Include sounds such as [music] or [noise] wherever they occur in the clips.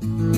Mm-hmm.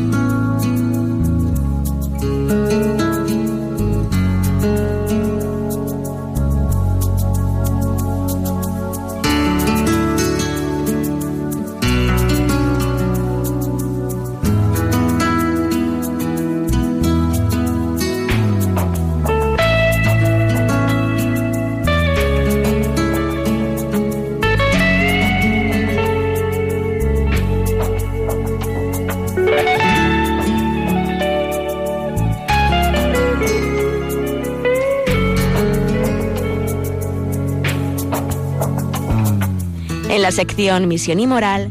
Sección Misión y Moral,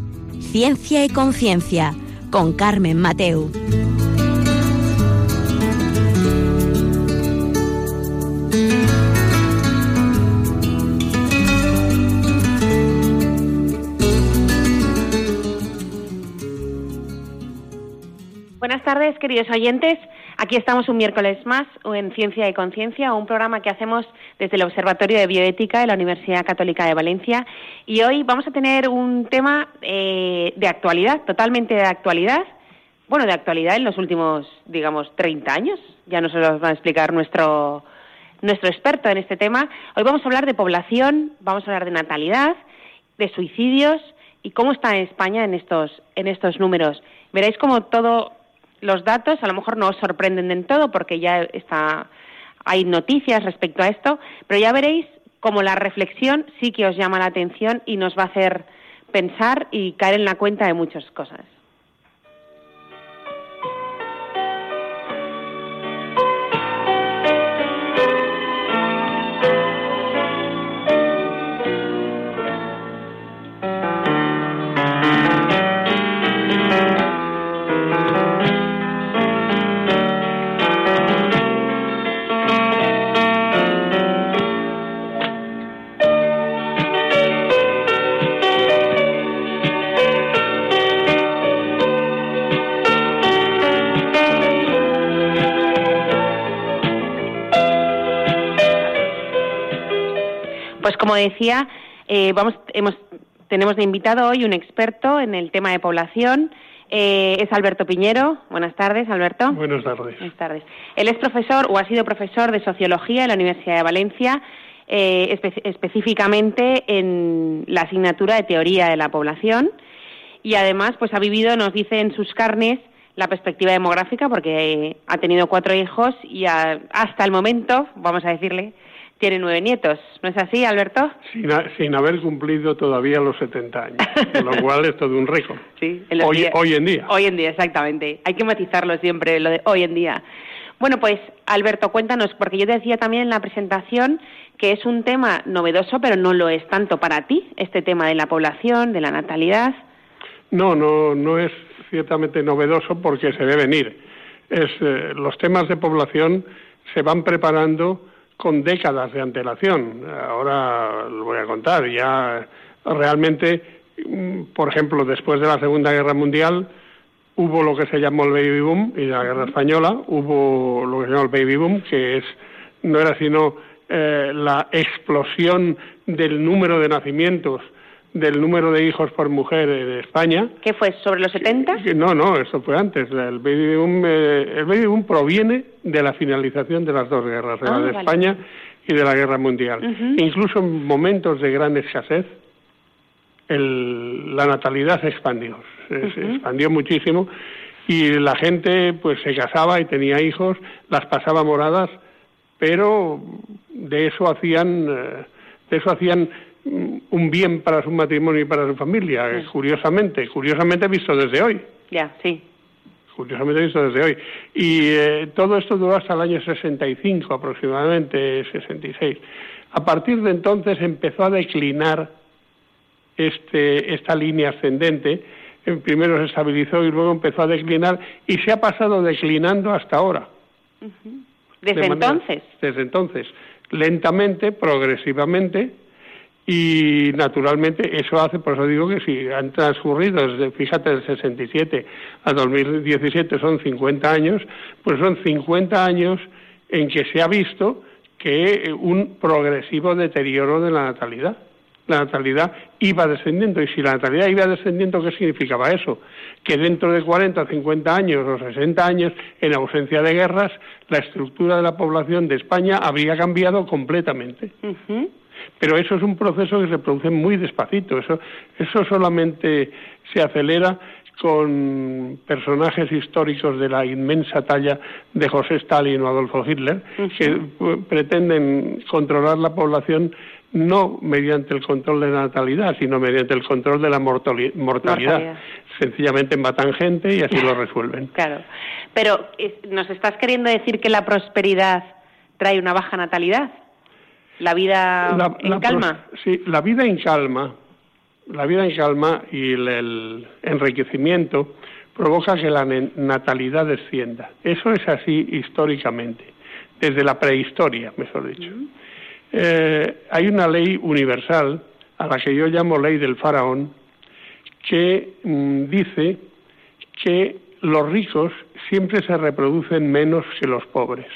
Ciencia y Conciencia, con Carmen Mateu. Buenas tardes, queridos oyentes. Aquí estamos un miércoles más en Ciencia y Conciencia, un programa que hacemos desde el Observatorio de Bioética de la Universidad Católica de Valencia. Y hoy vamos a tener un tema eh, de actualidad, totalmente de actualidad. Bueno, de actualidad en los últimos, digamos, 30 años. Ya nos lo va a explicar nuestro, nuestro experto en este tema. Hoy vamos a hablar de población, vamos a hablar de natalidad, de suicidios y cómo está España en estos, en estos números. Veréis cómo todo los datos a lo mejor no os sorprenden del todo porque ya está, hay noticias respecto a esto, pero ya veréis como la reflexión sí que os llama la atención y nos va a hacer pensar y caer en la cuenta de muchas cosas. Decía, eh, vamos, hemos, tenemos de invitado hoy un experto en el tema de población. Eh, es Alberto Piñero. Buenas tardes, Alberto. Buenas tardes. Buenas tardes. Él es profesor o ha sido profesor de Sociología en la Universidad de Valencia, eh, específicamente en la asignatura de Teoría de la Población. Y además, pues ha vivido, nos dice en sus carnes, la perspectiva demográfica, porque ha tenido cuatro hijos y hasta el momento, vamos a decirle, tiene nueve nietos. ¿No es así, Alberto? Sin, haber cumplido todavía los 70 años, lo [laughs] cual es todo un récord. Sí, hoy, hoy en día. Hoy en día, exactamente. Hay que matizarlo siempre, lo de hoy en día. Bueno, pues Alberto, cuéntanos, porque yo decía también en la presentación que es un tema novedoso, pero no lo es tanto para ti, este tema de la población, de la natalidad. No, no, no es ciertamente novedoso porque se debe venir. Es, eh, los temas de población se van preparando con décadas de antelación. Ahora lo voy a contar. Ya realmente, mm, por ejemplo, después de la Segunda Guerra Mundial hubo lo que se llamó el baby boom y la Guerra Española hubo lo que se llamó el baby boom, que es no era sino eh, la explosión del número de nacimientos del número de hijos por mujer en España. ¿Qué fue? ¿Sobre los 70? No, no, eso fue antes. El baby boom, eh, el baby boom proviene de la finalización de las dos guerras, de la ah, de España y de la Guerra Mundial. Incluso en momentos de gran escasez, el, la natalidad se expandió, se, expandió muchísimo y la gente pues se casaba y tenía hijos, las pasaba moradas, pero de eso hacían, eh, de eso hacían un bien para su matrimonio y para su familia, curiosamente, curiosamente visto desde hoy. Ya, sí. Curiosamente visto desde hoy. Y eh, todo esto duró hasta el año 65 aproximadamente, 66. A partir de entonces empezó a declinar este, esta línea ascendente. Primero se estabilizó y luego empezó a declinar y se ha pasado declinando hasta ahora. ¿Desde entonces? Desde entonces. Lentamente, progresivamente, y naturalmente eso hace, por eso digo que si han transcurrido, desde, fíjate, del 67 a 2017 son 50 años, pues son 50 años en que se ha visto que un progresivo deterioro de la natalidad. la natalidad iba descendiendo. Y si la natalidad iba descendiendo, ¿qué significaba eso? Que dentro de 40, 50 años o 60 años, en ausencia de guerras, la estructura de la población de España habría cambiado completamente. Pero eso es un proceso que se produce muy despacito. Eso, eso solamente se acelera con personajes históricos de la inmensa talla de José Stalin o Adolfo Hitler, que pretenden controlar la población no mediante el control de la natalidad, sino mediante el control de la mortalidad. Sencillamente matan gente y así lo [laughs] resuelven. Claro. Pero, ¿nos estás queriendo decir que la prosperidad trae una baja natalidad? ¿La vida en calma? Sí, la vida en calma la vida en calma y el, enriquecimiento provoca que la natalidad descienda. Eso es así históricamente, desde la prehistoria, mejor dicho. Eh, hay una ley universal, a la que yo llamo ley del faraón, que mm, dice que los ricos siempre se reproducen menos que los pobres,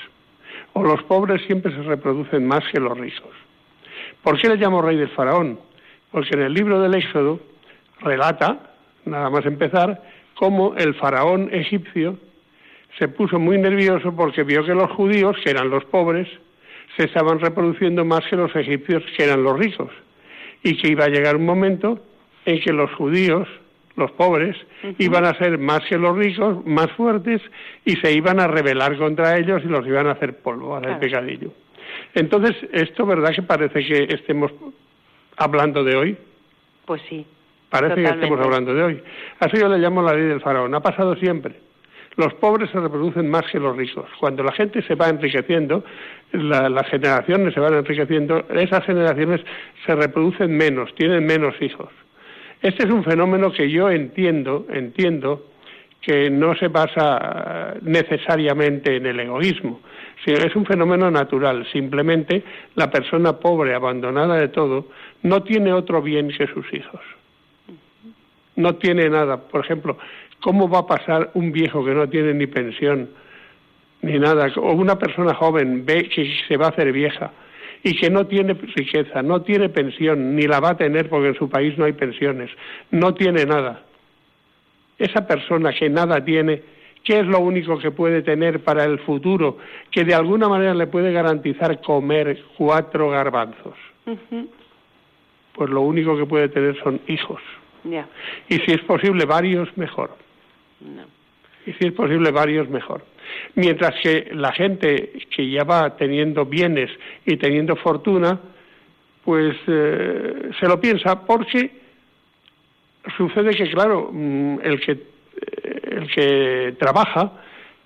o los pobres siempre se reproducen más que los ricos. ¿Por qué le llamo rey del faraón? porque en el libro del Éxodo relata, nada más empezar, cómo el faraón egipcio se puso muy nervioso porque vio que los judíos, que eran los pobres, se estaban reproduciendo más que los egipcios, que eran los ricos, y que iba a llegar un momento en que los judíos, los pobres, iban a ser más que los ricos, más fuertes, y se iban a rebelar contra ellos y los iban a hacer polvo, a hacer pecadillo. Entonces, esto, ¿verdad que parece que estemos hablando de hoy? Pues sí. Parece que estemos hablando de hoy. Así yo le llamo la ley del faraón. Ha pasado siempre. Los pobres se reproducen más que los ricos. Cuando la gente se va enriqueciendo, las generaciones se van enriqueciendo, esas generaciones se reproducen menos, tienen menos hijos. Este es un fenómeno que yo entiendo, entiendo que no se basa necesariamente en el egoísmo, sino es un fenómeno natural. Simplemente la persona pobre, abandonada de todo, no tiene otro bien que sus hijos. No tiene nada. Por ejemplo, ¿cómo va a pasar un viejo que no tiene ni pensión ni nada? O una persona joven ve que se va a hacer vieja y que no tiene riqueza, no tiene pensión, ni la va a tener porque en su país no hay pensiones, no tiene nada. Esa persona que nada tiene, ¿qué es lo único que puede tener para el futuro que de alguna manera le puede garantizar comer cuatro garbanzos? pues lo único que puede tener son hijos. Y si es posible varios, mejor. Y si es posible varios, mejor. Mientras que la gente que ya va teniendo bienes y teniendo fortuna, pues eh, se lo piensa porque sucede que, claro, mm, el que, eh, el que trabaja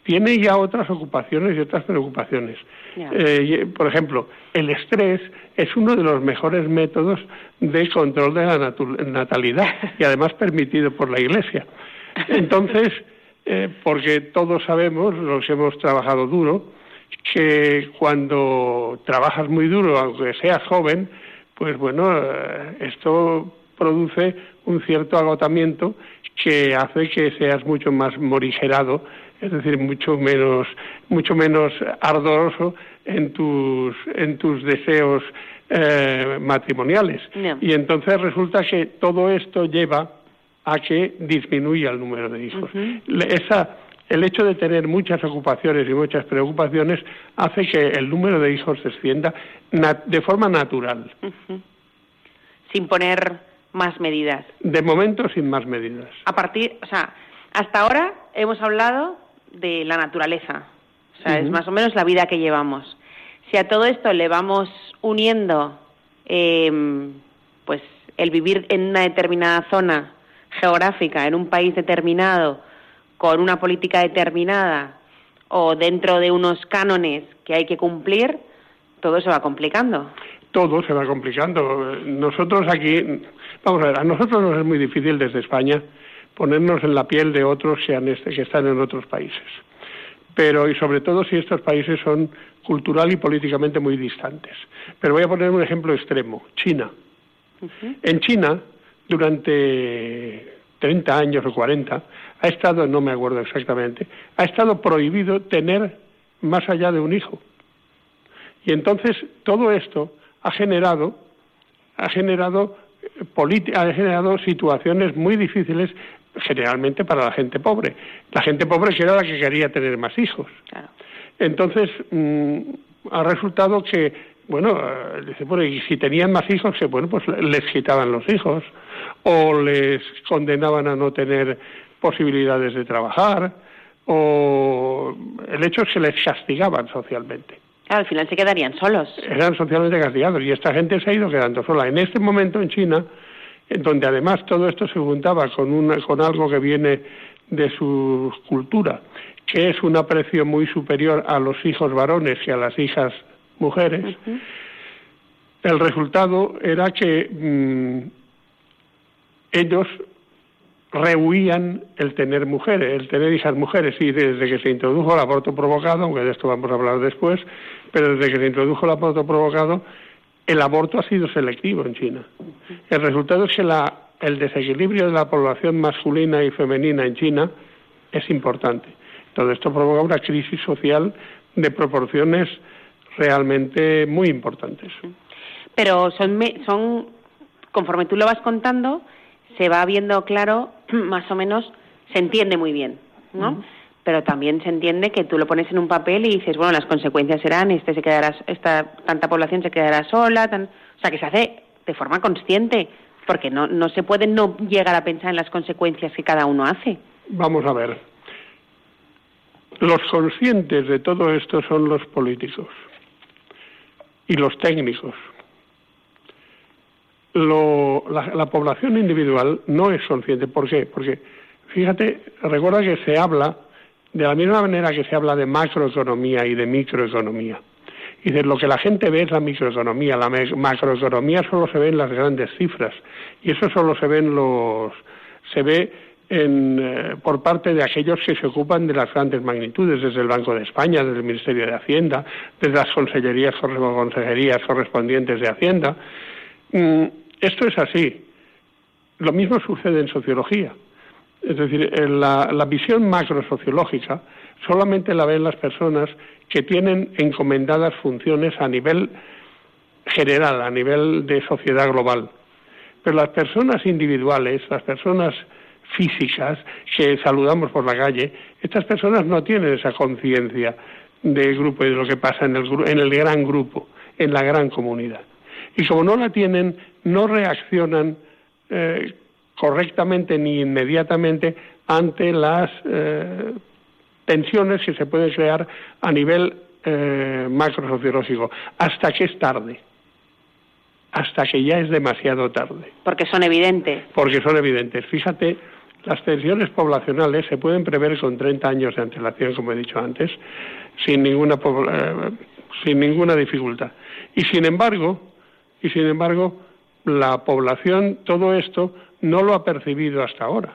tiene ya otras ocupaciones y otras preocupaciones. Eh, por ejemplo, el estrés es uno de los mejores métodos de control de la natalidad y además permitido por la Iglesia. [laughs] Entonces, eh, porque todos sabemos, los hemos trabajado duro, que cuando trabajas muy duro, aunque seas joven, pues bueno, eh, esto produce un cierto agotamiento que hace que seas mucho más morigerado es decir, mucho menos, mucho menos ardoroso en tus, en tus deseos eh, matrimoniales. Y entonces resulta que todo esto lleva a que disminuya el número de hijos. Esa, el hecho de tener muchas ocupaciones y muchas preocupaciones hace que el número de hijos descienda de forma natural. Sin poner más medidas. De momento sin más medidas. A partir, o sea, hasta ahora hemos hablado de la naturaleza. O sea, es más o menos la vida que llevamos. Si a todo esto le vamos uniendo, em, pues el vivir en una determinada zona geográfica, en un país determinado, con una política determinada o dentro de unos cánones que hay que cumplir, todo se va complicando. Todo se va complicando. Nosotros aquí, vamos a ver, a nosotros nos es muy difícil desde España ponernos en la piel de otros este, que están en otros países. Pero, y sobre todo si estos países son cultural y políticamente muy distantes. Pero voy a poner un ejemplo extremo, China. En China, durante 30 años o 40, ha estado, no me acuerdo exactamente, ha estado prohibido tener más allá de un hijo. Y entonces todo esto ha generado ha generado, eh, ha generado situaciones muy difíciles generalmente para la gente pobre. La gente pobre que era la que quería tener más hijos. Entonces, mm, ha resultado que, bueno, eh, dice, bueno, y si tenían más hijos, bueno, pues les quitaban los hijos o les condenaban a no tener posibilidades de trabajar o el hecho es que les castigaban socialmente. al final se quedarían solos. Eran socialmente castigados y esta gente se ha ido quedando sola. En este momento en China, donde además todo esto se juntaba con, una, con algo que viene de su cultura, que es un aprecio muy superior a los hijos varones que a las hijas mujeres, el resultado era que mm, ellos rehuían el tener mujeres, el tener hijas mujeres, y desde que se introdujo el aborto provocado, aunque de esto vamos a hablar después, pero desde que se introdujo el aborto provocado, el aborto ha sido selectivo en China. El resultado es que la, el desequilibrio de la población masculina y femenina en China es importante. Todo esto provoca una crisis social de proporciones realmente muy importantes. Pero son, son conforme tú lo vas contando, se va viendo claro, [clears throat] más o menos, se entiende muy bien, ¿no? Pero también se entiende que tú lo pones en un papel y dices, bueno, las consecuencias serán, este se quedará, esta tanta población se quedará sola, o sea, que se hace de forma consciente, porque no, no se puede no llegar a pensar en las consecuencias que cada uno hace. Vamos a ver. Los conscientes de todo esto son los políticos y los técnicos lo, la, población individual no es consciente. ¿Por qué? Porque, fíjate, recuerda que se habla, de la misma manera que se habla de macroeconomía y de microeconomía. Y de lo que la gente ve es la microeconomía, la macroeconomía solo se ve en las grandes cifras. Y eso solo se ve en los, se ve en, eh, por parte de aquellos que se ocupan de las grandes magnitudes, desde el Banco de España, desde el Ministerio de Hacienda, desde las consellerías, consejerías correspondientes de Hacienda. Mm, esto es así. Lo mismo sucede en sociología. Es decir, la, la visión macrosociológica solamente la ven las personas que tienen encomendadas funciones a nivel general, a nivel de sociedad global. Pero las personas individuales, las personas físicas que saludamos por la calle, estas personas no tienen esa conciencia del grupo y de lo que pasa en el, en el gran grupo, en la gran comunidad. Y como no la tienen, no reaccionan eh, correctamente ni inmediatamente ante las eh, tensiones que se pueden crear a nivel eh, macrosociológico, hasta que es tarde, hasta que ya es demasiado tarde. Porque son evidentes. Porque son evidentes. Fíjate, las tensiones poblacionales se pueden prever con 30 años de antelación, como he dicho antes, sin ninguna, eh, sin ninguna dificultad. Y sin embargo, y sin embargo, la población todo esto no lo ha percibido hasta ahora.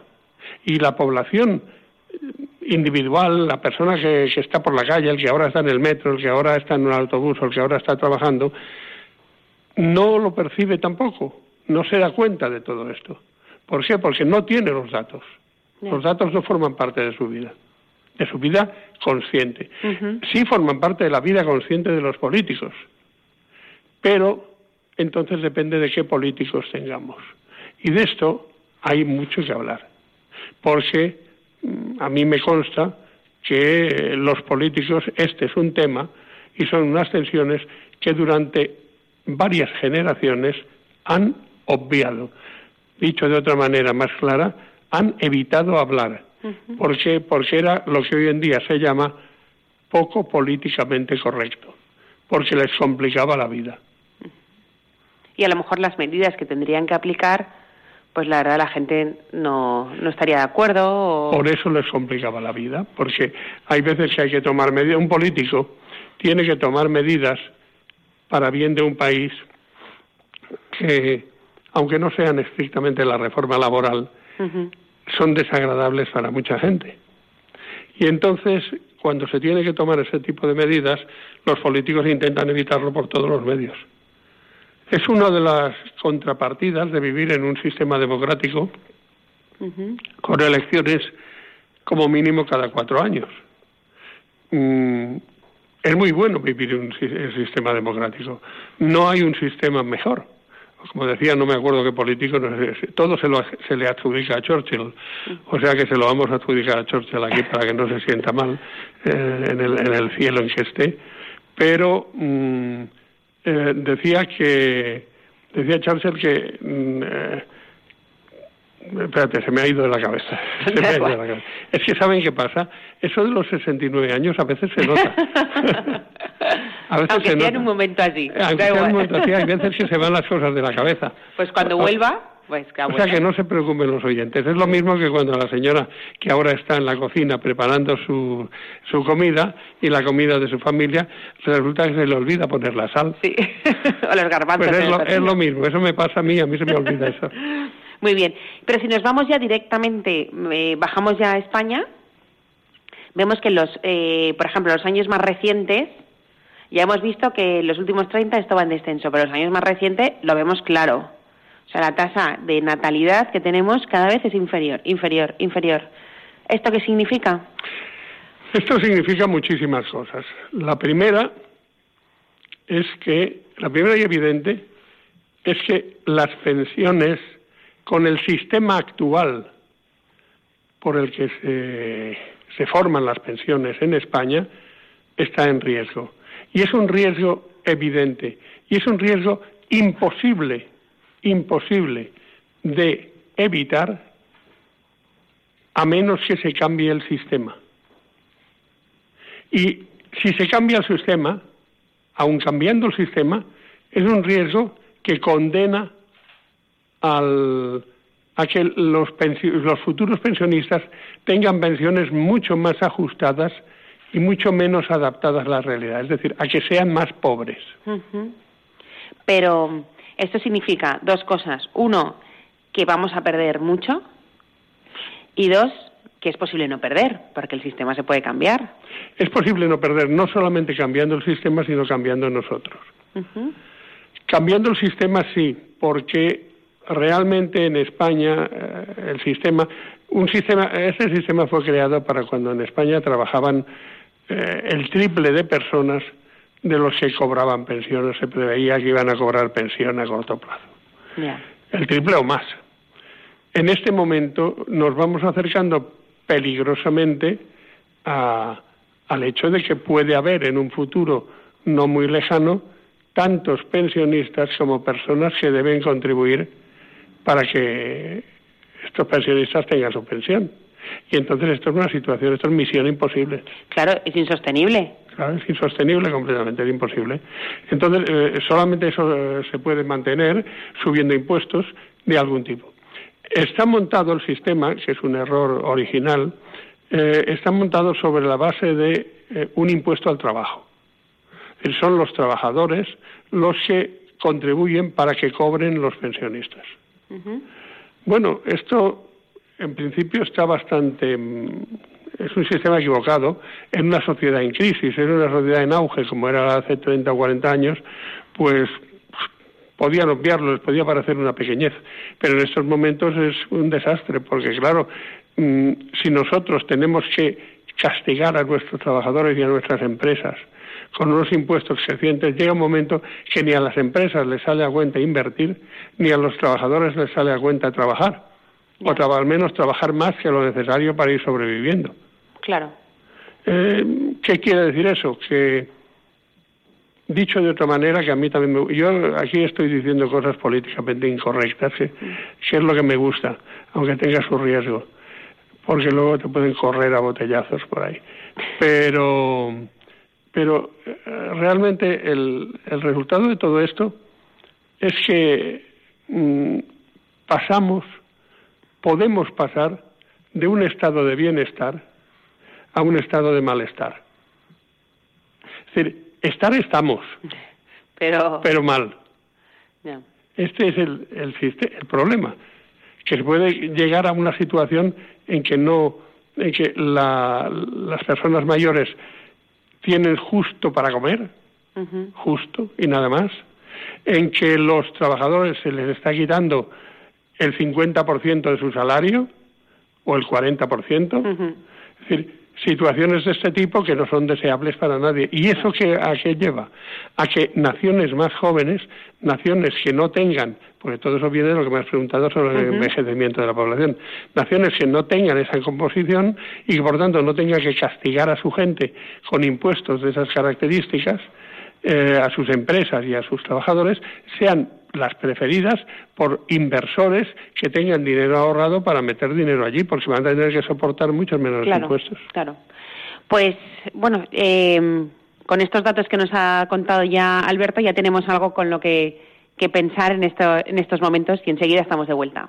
Y la población individual, la persona que, está por la calle, el que ahora está en el metro, el que ahora está en un autobús el que ahora está trabajando, no lo percibe tampoco, no se da cuenta de todo esto. ¿Por qué? Porque no tiene los datos. Los datos no forman parte de su vida, de su vida consciente. Sí forman parte de la vida consciente de los políticos, pero entonces depende de qué políticos tengamos. Y de esto hay mucho que hablar, porque mm, a mí me consta que los políticos, este es un tema y son unas tensiones que durante varias generaciones han obviado. Dicho de otra manera más clara, han evitado hablar. ¿Por qué? Porque era lo que hoy en día se llama poco políticamente correcto, porque les complicaba la vida y a lo mejor las medidas que tendrían que aplicar, pues la verdad la gente no, no estaría de acuerdo. Por eso les complicaba la vida, porque hay veces que hay que tomar medidas. Un político tiene que tomar medidas para bien de un país que, aunque no sean estrictamente la reforma laboral, son desagradables para mucha gente. Y entonces, cuando se tiene que tomar ese tipo de medidas, los políticos intentan evitarlo por todos los medios. Es una de las contrapartidas de vivir en un sistema democrático con elecciones como mínimo cada cuatro años. Mm, es muy bueno vivir en un sistema democrático. No hay un sistema mejor. como decía, no me acuerdo qué político, todo se, lo, se le adjudica a Churchill, o sea que se lo vamos a adjudicar a Churchill aquí para que no se sienta mal eh, en, el, en, el, cielo en que esté, pero mm, eh, decía que, decía Churchill que mm, eh, Espérate, se me ha ido de la cabeza. [laughs] Se me ha ido de la cabeza. Es que saben qué pasa. Eso de los 69 años a veces se nota. [laughs] a veces Aunque se sea en un momento así. Aunque sea en un momento así, hay veces que se van las cosas de la cabeza. Pues cuando vuelva, pues O sea que no se preocupen los oyentes. Es lo mismo que cuando la señora que ahora está en la cocina preparando su, su comida y la comida de su familia, resulta que se le olvida poner la sal. Sí, [laughs] o los garbanzos. Pues es lo, es lo mismo, eso me pasa a mí, a mí se me olvida eso. [laughs] Muy bien, pero si nos vamos ya directamente, eh, bajamos ya a España, vemos que los, eh, por ejemplo, los años más recientes, ya hemos visto que los últimos 30 esto va en descenso, pero los años más recientes lo vemos claro. O sea, la tasa de natalidad que tenemos cada vez es inferior, inferior, inferior. ¿Esto qué significa? Esto significa muchísimas cosas. La primera es que, la primera y evidente, es que las pensiones con el sistema actual por el que se, forman las pensiones en España está en riesgo. Y es un riesgo evidente. Y es un riesgo imposible, imposible de evitar a menos que se cambie el sistema. Y si se cambia el sistema, aun cambiando el sistema, es un riesgo que condena al, a que los, los futuros pensionistas tengan pensiones mucho más ajustadas y mucho menos adaptadas a la realidad, es decir, a que sean más pobres. Pero esto significa dos cosas. Uno, que vamos a perder mucho y dos, que es posible no perder, porque el sistema se puede cambiar. Es posible no perder, no solamente cambiando el sistema, sino cambiando nosotros. Cambiando el sistema sí, porque realmente en España eh, el sistema, un sistema, ese sistema fue creado para cuando en España trabajaban eh, el triple de personas de los que cobraban pensiones, se preveía que iban a cobrar pensión a corto plazo. El triple o más. En este momento nos vamos acercando peligrosamente al hecho de que puede haber en un futuro no muy lejano tantos pensionistas como personas que deben contribuir para que estos pensionistas tengan su pensión. Y entonces esto es una situación, esto es misión imposible. Claro, es insostenible. Claro, es insostenible completamente, es imposible. Entonces, eh, solamente eso eh, se puede mantener subiendo impuestos de algún tipo. Está montado el sistema, que es un error original, eh, está montado sobre la base de un impuesto al trabajo. Son los trabajadores los que contribuyen para que cobren los pensionistas. Bueno, esto en principio está bastante. Es un sistema equivocado en una sociedad en crisis, en una sociedad en auge como era hace 30 o 40 años, pues podían obviarlo, les podía parecer una pequeñez, pero en estos momentos es un desastre, porque claro, mm, si nosotros tenemos que castigar a nuestros trabajadores y a nuestras empresas con unos impuestos crecientes, llega un momento que ni a las empresas les sale a cuenta invertir, ni a los trabajadores les sale a cuenta trabajar, o al menos trabajar más que lo necesario para ir sobreviviendo. Claro. Eh, ¿Qué quiere decir eso? Que, dicho de otra manera, que a mí también me... Yo aquí estoy diciendo cosas políticamente incorrectas, que, que es lo que me gusta, aunque tenga su riesgo, porque luego te pueden correr a botellazos por ahí. Pero pero eh, realmente el, resultado de todo esto es que mm, pasamos, podemos pasar de un estado de bienestar a un estado de malestar. Es decir, estar estamos, pero, pero mal. Este es el, el, el problema, que se puede llegar a una situación en que no, en que las personas mayores tienen justo para comer, justo y nada más, en que los trabajadores se les está quitando el 50% de su salario o el 40%. Es decir, situaciones de este tipo que no son deseables para nadie. ¿Y eso que, a qué lleva? A que naciones más jóvenes, naciones que no tengan, porque todo eso viene de lo que me has preguntado sobre el envejecimiento de la población, naciones que no tengan esa composición y que por tanto no tengan que castigar a su gente con impuestos de esas características, eh, a sus empresas y a sus trabajadores, sean las preferidas por inversores que tengan dinero ahorrado para meter dinero allí, porque van a tener que soportar muchos menos impuestos. Claro. Pues, bueno, eh, con estos datos que nos ha contado ya Alberto, ya tenemos algo con lo que, que pensar en, esto, en estos momentos y enseguida estamos de vuelta.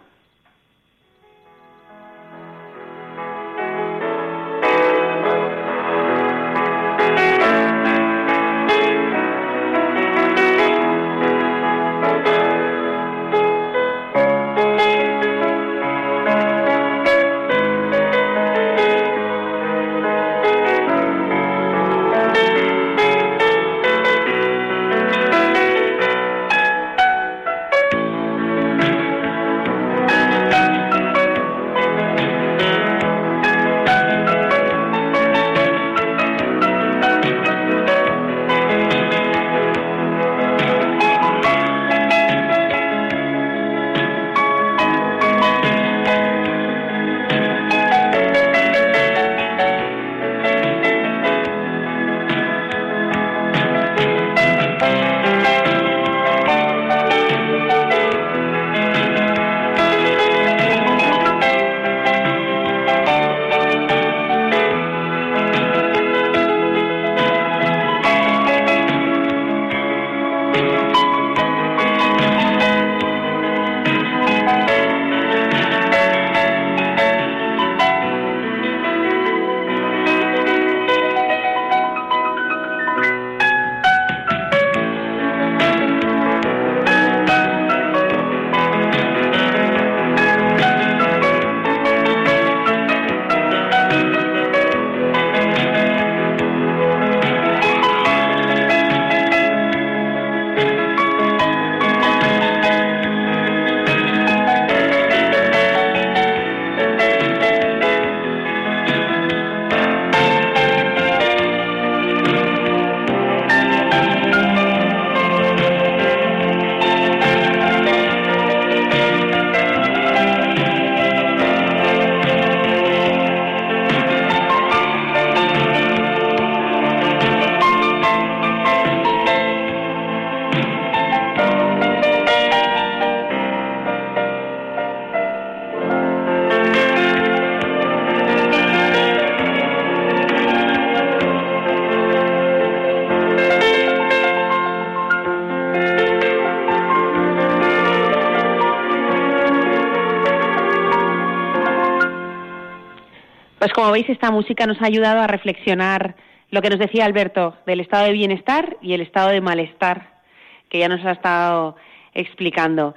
Veis, esta música nos ha ayudado a reflexionar lo que nos decía Alberto del estado de bienestar y el estado de malestar, que ya nos ha estado explicando.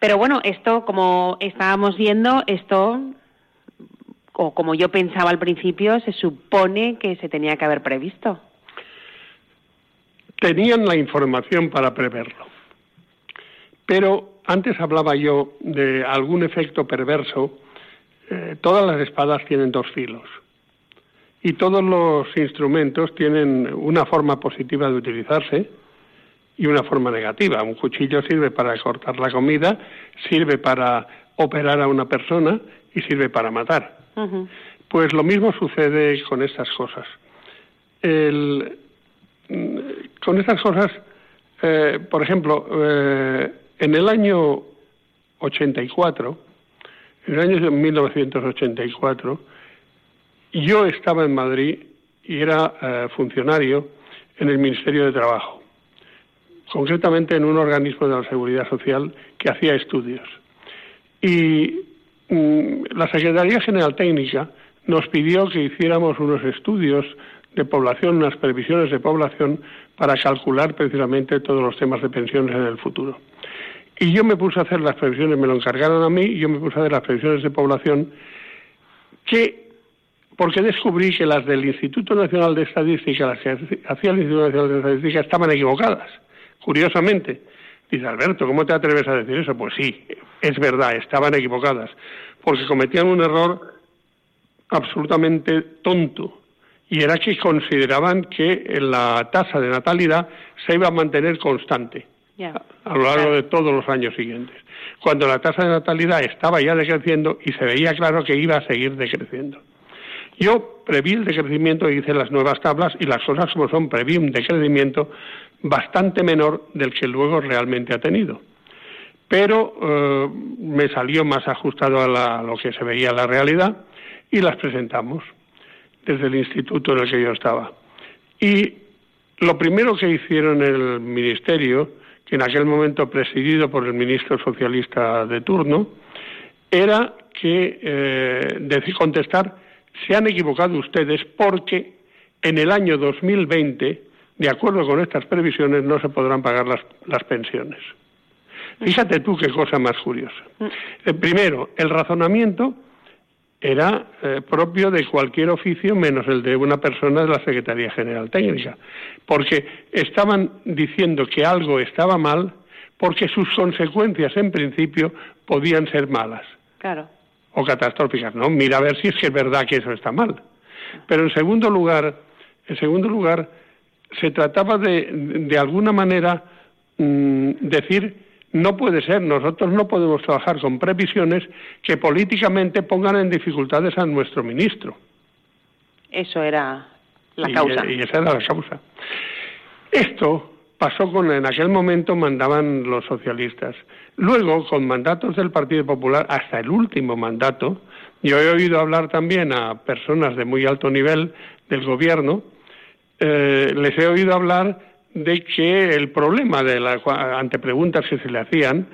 Pero bueno, esto, como estábamos viendo, esto, o como yo pensaba al principio, se supone que se tenía que haber previsto. Tenían la información para preverlo. Pero antes hablaba yo de algún efecto perverso eh, todas las espadas tienen dos filos y todos los instrumentos tienen una forma positiva de utilizarse y una forma negativa. Un cuchillo sirve para cortar la comida, sirve para operar a una persona y sirve para matar. Pues lo mismo sucede con estas cosas. con estas cosas, eh, por ejemplo, eh, en el año 84, en el año 1984, yo estaba en Madrid y era eh, funcionario en el Ministerio de Trabajo, concretamente en un organismo de la Seguridad Social que hacía estudios. Y mm, la Secretaría General Técnica nos pidió que hiciéramos unos estudios de población, unas previsiones de población para calcular precisamente todos los temas de pensiones en el futuro. Y yo me puse a hacer las previsiones, me lo encargaron a mí, y yo me puse a hacer las previsiones de población que, porque descubrí que las del Instituto Nacional de Estadística, las que hacía el Instituto Nacional de Estadística, estaban equivocadas, curiosamente. Dice, Alberto, ¿cómo te atreves a decir eso? Pues sí, es verdad, estaban equivocadas, porque cometían un error absolutamente tonto y era que consideraban que la tasa de natalidad se iba a mantener constante a lo largo de todos los años siguientes, cuando la tasa de natalidad estaba ya decreciendo y se veía claro que iba a seguir decreciendo. Yo preví el decrecimiento y hice las nuevas tablas y las cosas como son, preví un decrecimiento bastante menor del que luego realmente ha tenido. Pero eh, me salió más ajustado a, a, lo que se veía en la realidad y las presentamos desde el instituto en el que yo estaba. Y lo primero que hicieron el ministerio, que en aquel momento presidido por el ministro socialista de turno, era que eh, contestar se han equivocado ustedes porque en el año 2020, de acuerdo con estas previsiones, no se podrán pagar las, las pensiones. Fíjate tú qué cosa más curiosa. Mm. Eh, primero, el razonamiento era eh, propio de cualquier oficio menos el de una persona de la Secretaría General Técnica, porque estaban diciendo que algo estaba mal porque sus consecuencias en principio podían ser malas. Claro o catastróficas. No, mira a ver si es que es verdad que eso está mal. Pero en segundo lugar, en segundo lugar, se trataba de, de alguna manera, mm, decir no puede ser, nosotros no podemos trabajar con previsiones que políticamente pongan en dificultades a nuestro ministro. Eso era la causa. Y esa era la causa. Esto pasó con, en aquel momento mandaban los socialistas. Luego, con mandatos del Partido Popular, hasta el último mandato, yo he oído hablar también a personas de muy alto nivel del gobierno, eh, les he oído hablar de que el problema de la, ante preguntas que se le hacían,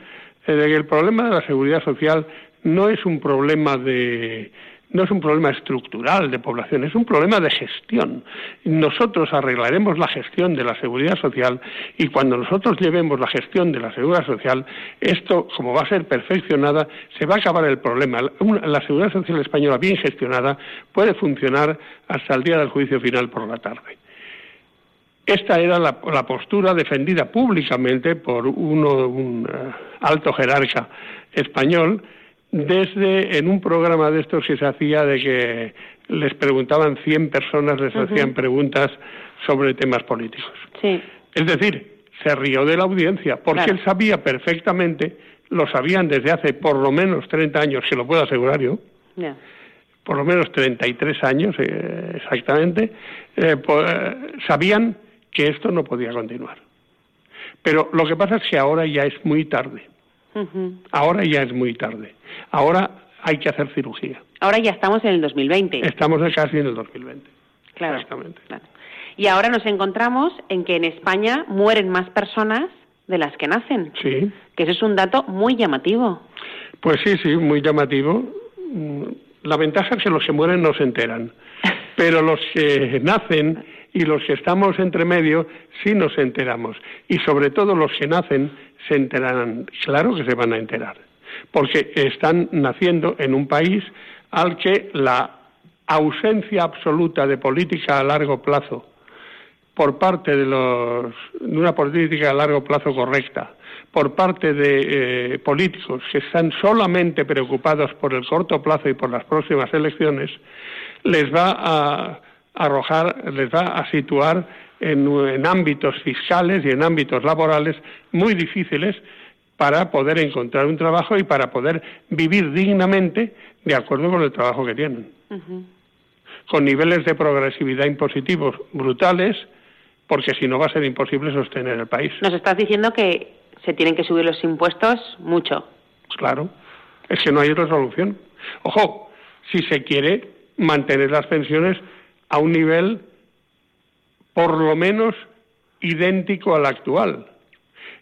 eh, de que el problema de la seguridad social no es un problema de no es un problema estructural de población, es un problema de gestión. Nosotros arreglaremos la gestión de la seguridad social y cuando nosotros llevemos la gestión de la seguridad social, esto, como va a ser perfeccionada, se va a acabar el problema. La seguridad social española bien gestionada puede funcionar hasta el día del juicio final por la tarde. Esta era la, postura defendida públicamente por un eh, alto jerarca español desde en un programa de estos que se hacía de que les preguntaban 100 personas, les hacían preguntas sobre temas políticos. Sí. Es decir, se rió de la audiencia, porque él sabía perfectamente, lo sabían desde hace por lo menos 30 años, se lo puedo asegurar yo, por lo menos 33 años eh, exactamente, eh, eh, sabían que esto no podía continuar. Pero lo que pasa es que ahora ya es muy tarde. Ahora ya es muy tarde. Ahora hay que hacer cirugía. Ahora ya estamos en el 2020. Estamos casi en el 2020. Claro. Exactamente. Y ahora nos encontramos en que en España mueren más personas de las que nacen. Sí. Que ese es un dato muy llamativo. Pues sí, sí, muy llamativo. La ventaja es que los que mueren no se enteran. [laughs] Pero los que nacen y los que estamos entre medio sí nos enteramos. Y sobre todo los que nacen se enterarán. Claro que se van a enterar. Porque están naciendo en un país al que la ausencia absoluta de política a largo plazo por parte de los de una política a largo plazo correcta por parte de eh, políticos que están solamente preocupados por el corto plazo y por las próximas elecciones les va a arrojar, les va a situar en, ámbitos fiscales y en ámbitos laborales muy difíciles para poder encontrar un trabajo y para poder vivir dignamente de acuerdo con el trabajo que tienen. Con niveles de progresividad impositivos brutales, porque si no va a ser imposible sostener el país. Nos estás diciendo que se tienen que subir los impuestos mucho. Claro, es que no hay otra solución. Ojo, si se quiere mantener las pensiones a un nivel por lo menos idéntico al actual.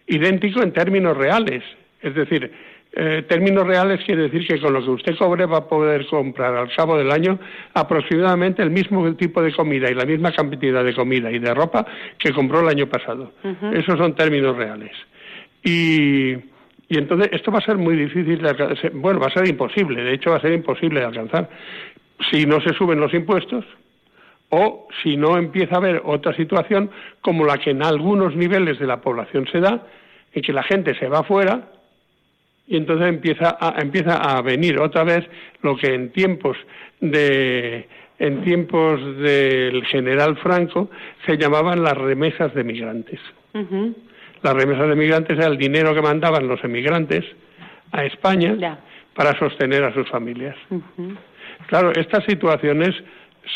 Idéntico en términos reales. Es decir, eh, términos reales quiere decir que con lo que usted cobre va a poder comprar al cabo del año aproximadamente el mismo tipo de comida y la misma cantidad de comida y de ropa que compró el año pasado. Esos son términos reales. Y, y entonces esto va a ser muy difícil de alcanzar. Bueno, va a ser imposible. De hecho, va a ser imposible de alcanzar. Si no se suben los impuestos, o si no empieza a haber otra situación como la que en algunos niveles de la población se da, en que la gente se va fuera y entonces empieza a, empieza a venir otra vez lo que en tiempos de en tiempos del general Franco se llamaban las remesas de migrantes. Las remesas de migrantes era el dinero que mandaban los emigrantes a España para sostener a sus familias. Claro, estas situaciones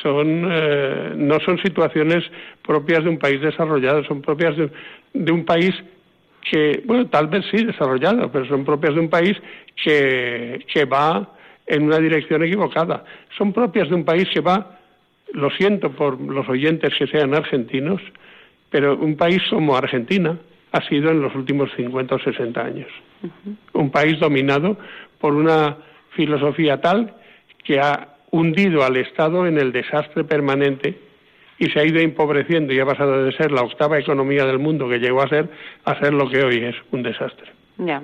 son eh, no son situaciones propias de un país desarrollado, son propias de, un país que, bueno, tal vez sí desarrollado, pero son propias de un país que, que va en una dirección equivocada. Son propias de un país que va, lo siento por los oyentes que sean argentinos, pero un país como Argentina ha sido en los últimos 50 o 60 años. Un país dominado por una filosofía tal que ha hundido al Estado en el desastre permanente y se ha ido empobreciendo y ha pasado de ser la octava economía del mundo que llegó a ser a ser lo que hoy es un desastre. Ya.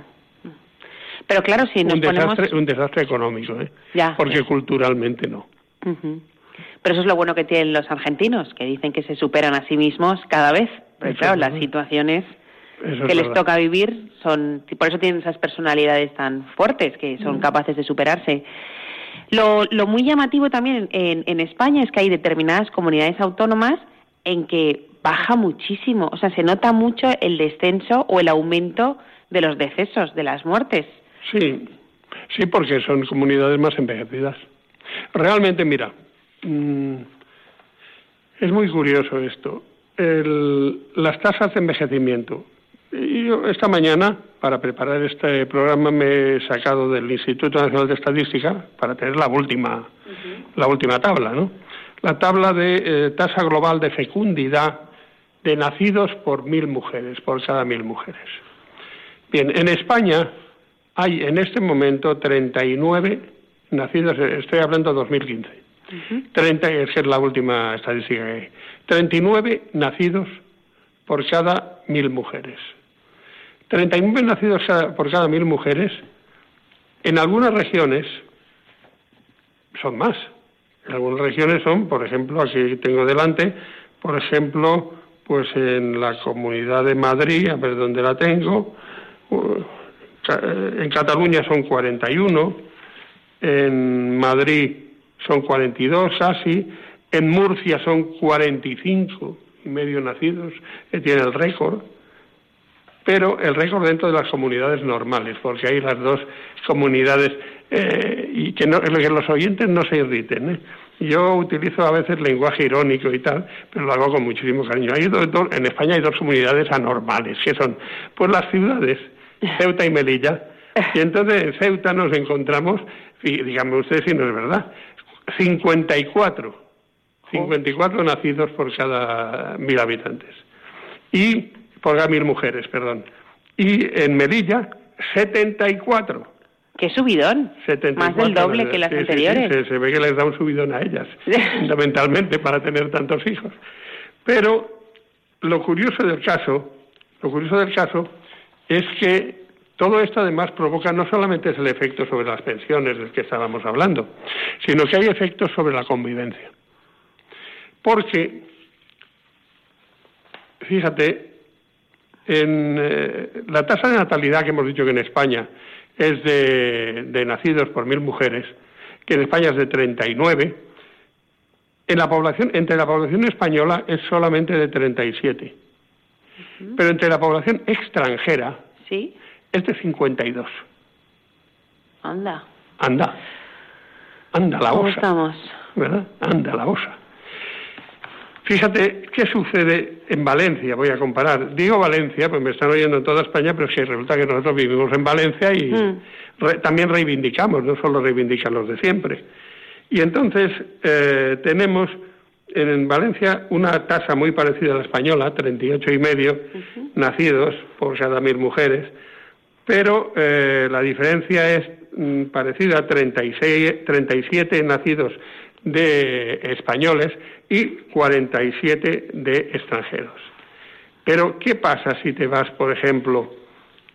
Pero claro, si nos un desastre, un desastre económico, ¿eh? porque culturalmente no. Pero eso es lo bueno que tienen los argentinos, que dicen que se superan a sí mismos cada vez. Pero claro, las situaciones que les toca vivir son, por eso tienen esas personalidades tan fuertes, que son capaces de superarse. Lo, lo muy llamativo también en, en España es que hay determinadas comunidades autónomas en que baja muchísimo, o sea, se nota mucho el descenso o el aumento de los decesos, de las muertes. Sí, sí, porque son comunidades más envejecidas. Realmente, mira, mm, es muy curioso esto. las tasas de envejecimiento. Yo esta mañana, para preparar este programa, me he sacado del Instituto Nacional de Estadística para tener la última, la última tabla, ¿no? La tabla de eh, tasa global de fecundidad de nacidos por mil mujeres, por cada mil mujeres. Bien, en España hay en este momento 39 nacidos, estoy hablando de 2015. 30, es la última estadística que hay. 39 nacidos por cada mil mujeres. 39 nacidos por cada mil mujeres, en algunas regiones son más. En algunas regiones son, por ejemplo, aquí tengo delante, por ejemplo, pues en la Comunidad de Madrid, a ver dónde la tengo, en Cataluña son 41, en Madrid son 42 casi, en Murcia son 45 y medio nacidos, que tiene el récord pero el récord dentro de las comunidades normales, porque hay las dos comunidades eh, y que, no, que los oyentes no se irriten. ¿eh? Yo utilizo a veces lenguaje irónico y tal, pero lo hago con muchísimo cariño. Hay en España hay dos comunidades anormales, que son pues las ciudades, Ceuta y Melilla. Y entonces en Ceuta nos encontramos, y díganme ustedes si no es verdad, 54, 54 nacidos por cada mil habitantes. Y por cada mil mujeres, perdón. Y en Melilla, 74. ¡Qué subidón! 74, Más del doble que las anteriores. se, ve que les da un subidón a ellas, [laughs] fundamentalmente, para tener tantos hijos. Pero lo curioso del caso, lo curioso del caso es que todo esto además provoca no solamente es el efecto sobre las pensiones del que estábamos hablando, sino que hay efectos sobre la convivencia. Porque, fíjate, en eh, la tasa de natalidad que hemos dicho que en España es de, nacidos por mil mujeres, que en España es de 39, en la población, entre la población española es solamente de 37. Pero entre la población extranjera ¿Sí? es de 52. Anda. Anda. Anda la ¿Cómo osa. estamos? ¿Verdad? Anda la osa. Fíjate qué sucede en Valencia, voy a comparar. Digo Valencia, pues me están oyendo en toda España, pero sí resulta que nosotros vivimos en Valencia y mm. también reivindicamos, no solo reivindican los de siempre. Y entonces eh, tenemos en Valencia una tasa muy parecida a la española, 38 y medio nacidos por cada mil mujeres, pero eh, la diferencia es mm, parecida a 36, 37 nacidos de españoles y 47 de extranjeros. Pero, ¿qué pasa si te vas, por ejemplo,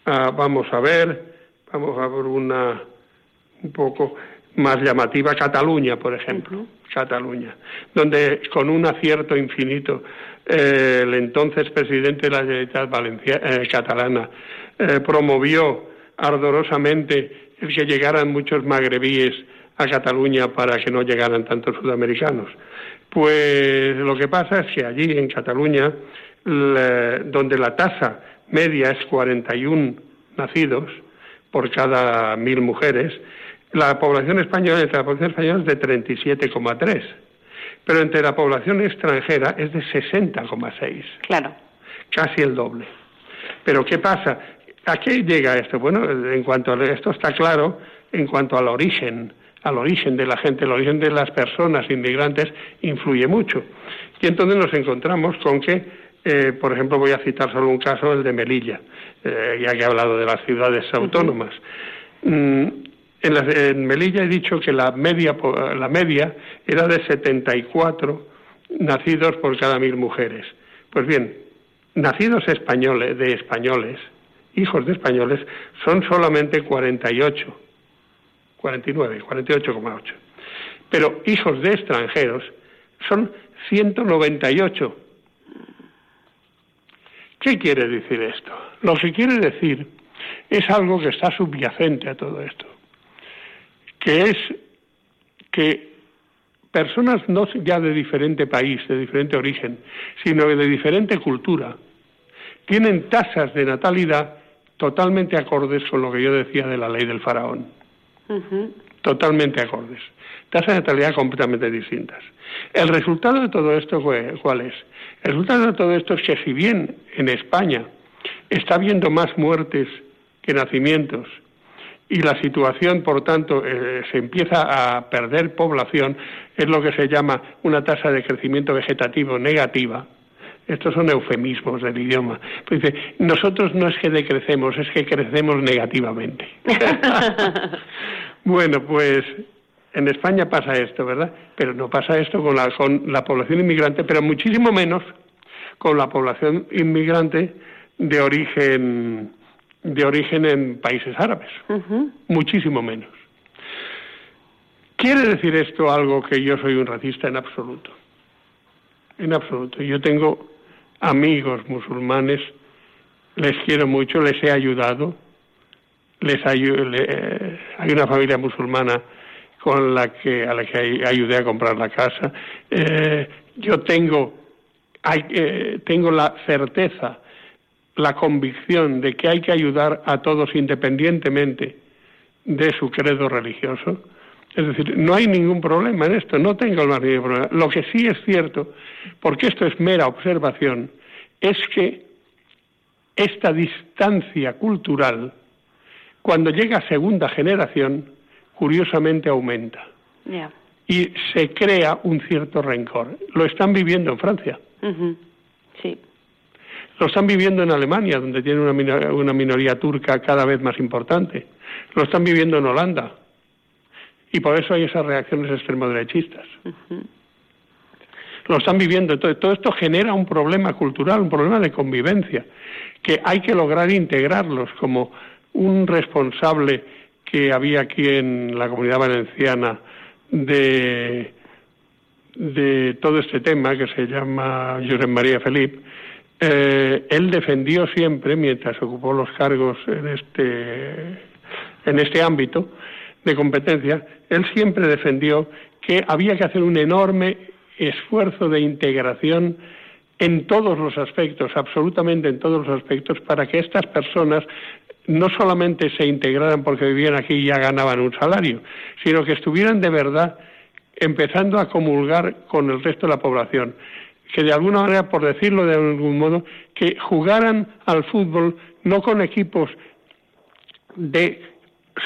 vamos a ver, vamos a ver una un poco más llamativa, Cataluña, por ejemplo, Cataluña, donde con un acierto infinito eh, el entonces presidente de la Generalitat Valencia, eh, catalana eh, promovió ardorosamente el que llegaran muchos magrebíes a Cataluña para que no llegaran tantos sudamericanos. Pues lo que pasa es que allí en Cataluña, donde la tasa media es 41 nacidos por cada mil mujeres, la población española entre la población española es de 37,3, pero entre la población extranjera es de 60,6. Claro. Casi el doble. Pero ¿qué pasa? ¿A qué llega esto? Bueno, en cuanto a esto está claro en cuanto al origen, al origen de la gente, el origen de las personas inmigrantes influye mucho. Y entonces nos encontramos con que, eh, por ejemplo, voy a citar solo un caso, el de Melilla, eh, ya que he hablado de las ciudades autónomas. Mm, en, Melilla he dicho que la media, la media era de 74 nacidos por cada mil mujeres. Pues bien, nacidos españoles, de españoles, hijos de españoles, son solamente 48, 49, 48,8. Pero hijos de extranjeros son 198. ¿Qué quiere decir esto? Lo que quiere decir es algo que está subyacente a todo esto que es que personas no ya de diferente país, de diferente origen, sino de diferente cultura, tienen tasas de natalidad totalmente acordes con lo que yo decía de la ley del faraón. Totalmente acordes. Tasas de natalidad completamente distintas. El resultado de todo esto, ¿cuál es? El resultado de todo esto es que si bien en España está habiendo más muertes que nacimientos, y la situación, por tanto, eh, se empieza a perder población, es lo que se llama una tasa de crecimiento vegetativo negativa. Estos son eufemismos del idioma. Pues dice, nosotros no es que decrecemos, es que crecemos negativamente. [laughs] bueno, pues en España pasa esto, ¿verdad? Pero no pasa esto con la, con la población inmigrante, pero muchísimo menos con la población inmigrante de origen de origen en países árabes, muchísimo menos. ¿Quiere decir esto algo que yo soy un racista en absoluto? En absoluto. Yo tengo amigos musulmanes, les quiero mucho, les he ayudado, les eh, hay una familia musulmana con la que a la que ayudé a comprar la casa. Eh, yo tengo eh, tengo la certeza la convicción de que hay que ayudar a todos independientemente de su credo religioso. Es decir, no hay ningún problema en esto, no tengo el más mínimo problema. Lo que sí es cierto, porque esto es mera observación, es que esta distancia cultural, cuando llega a segunda generación, curiosamente aumenta. Y se crea un cierto rencor. Lo están viviendo en Francia. Sí. Lo están viviendo en Alemania, donde tiene una, minoría, turca cada vez más importante. Lo están viviendo en Holanda. Y por eso hay esas reacciones extremoderechistas. Lo están viviendo. Todo, todo esto genera un problema cultural, un problema de convivencia, que hay que lograr integrarlos como un responsable que había aquí en la comunidad valenciana de, de todo este tema, que se llama Josep María Felipe, eh, él defendió siempre, mientras ocupó los cargos en este, en este ámbito de competencia, él siempre defendió que había que hacer un enorme esfuerzo de integración en todos los aspectos, absolutamente en todos los aspectos, para que estas personas no solamente se integraran porque vivían aquí y ya ganaban un salario, sino que estuvieran de verdad empezando a comulgar con el resto de la población. Que de alguna manera, por decirlo de algún modo, que jugaran al fútbol no con equipos de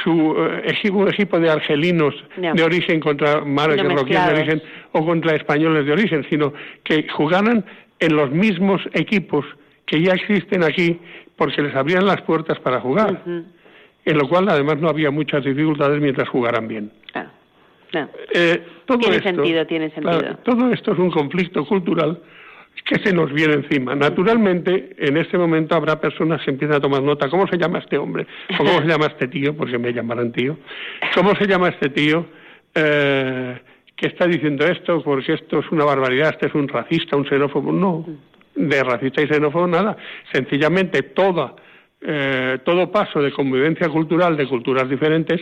su eh, equipo, equipo de argelinos de origen contra marroquíes de origen o contra españoles de origen, sino que jugaran en los mismos equipos que ya existen aquí porque les abrían las puertas para jugar, en lo cual además no había muchas dificultades mientras jugaran bien. Eh, tiene sentido, tiene sentido. todo esto es un conflicto cultural que se nos viene encima. Naturalmente, en este momento habrá personas que empiezan a tomar nota. ¿Cómo se llama este hombre? ¿O cómo se llama este tío? Porque me llamarán tío. ¿Cómo se llama este tío eh, que está diciendo esto? Porque esto es una barbaridad, este es un racista, un xenófobo. No, de racista y xenófobo nada. Sencillamente toda, eh, todo paso de convivencia cultural de culturas diferentes